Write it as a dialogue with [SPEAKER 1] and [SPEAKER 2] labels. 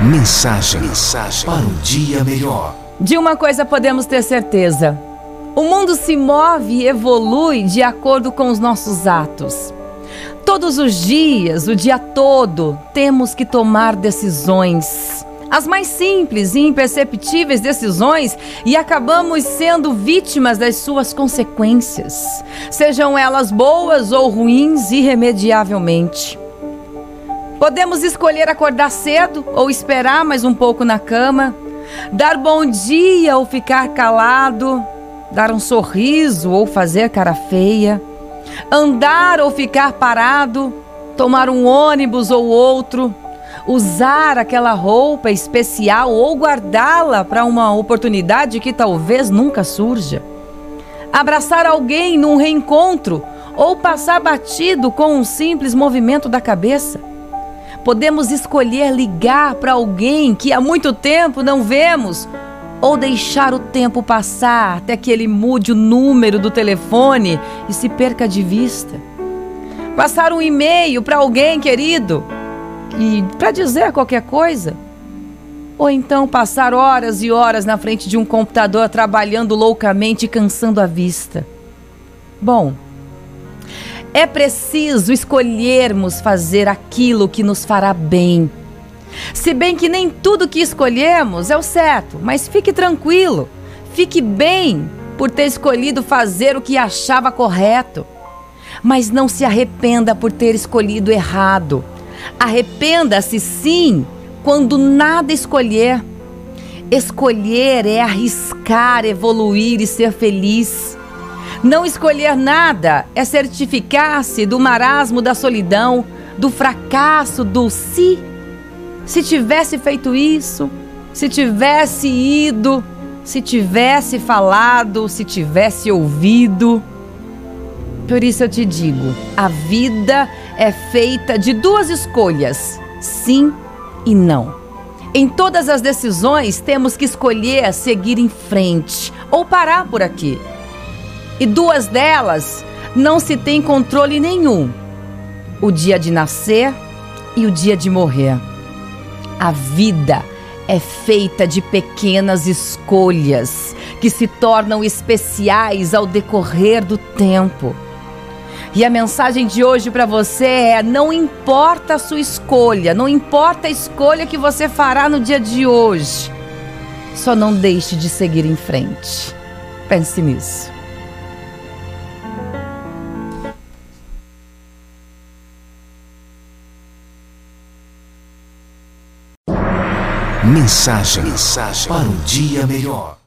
[SPEAKER 1] Mensagem, mensagem para um dia melhor.
[SPEAKER 2] De uma coisa podemos ter certeza: o mundo se move e evolui de acordo com os nossos atos. Todos os dias, o dia todo, temos que tomar decisões. As mais simples e imperceptíveis decisões e acabamos sendo vítimas das suas consequências, sejam elas boas ou ruins, irremediavelmente. Podemos escolher acordar cedo ou esperar mais um pouco na cama, dar bom dia ou ficar calado, dar um sorriso ou fazer cara feia, andar ou ficar parado, tomar um ônibus ou outro, usar aquela roupa especial ou guardá-la para uma oportunidade que talvez nunca surja, abraçar alguém num reencontro ou passar batido com um simples movimento da cabeça. Podemos escolher ligar para alguém que há muito tempo não vemos ou deixar o tempo passar até que ele mude o número do telefone e se perca de vista. Passar um e-mail para alguém querido e para dizer qualquer coisa. Ou então passar horas e horas na frente de um computador trabalhando loucamente e cansando a vista. Bom, é preciso escolhermos fazer aquilo que nos fará bem. Se bem que nem tudo que escolhemos é o certo, mas fique tranquilo, fique bem por ter escolhido fazer o que achava correto. Mas não se arrependa por ter escolhido errado. Arrependa-se sim quando nada escolher. Escolher é arriscar, evoluir e ser feliz. Não escolher nada é certificar-se do marasmo da solidão, do fracasso, do se. Se tivesse feito isso, se tivesse ido, se tivesse falado, se tivesse ouvido. Por isso eu te digo: a vida é feita de duas escolhas, sim e não. Em todas as decisões, temos que escolher seguir em frente ou parar por aqui. E duas delas não se tem controle nenhum: o dia de nascer e o dia de morrer. A vida é feita de pequenas escolhas que se tornam especiais ao decorrer do tempo. E a mensagem de hoje para você é: não importa a sua escolha, não importa a escolha que você fará no dia de hoje, só não deixe de seguir em frente. Pense nisso.
[SPEAKER 1] Mensagem, mensagem para um dia melhor.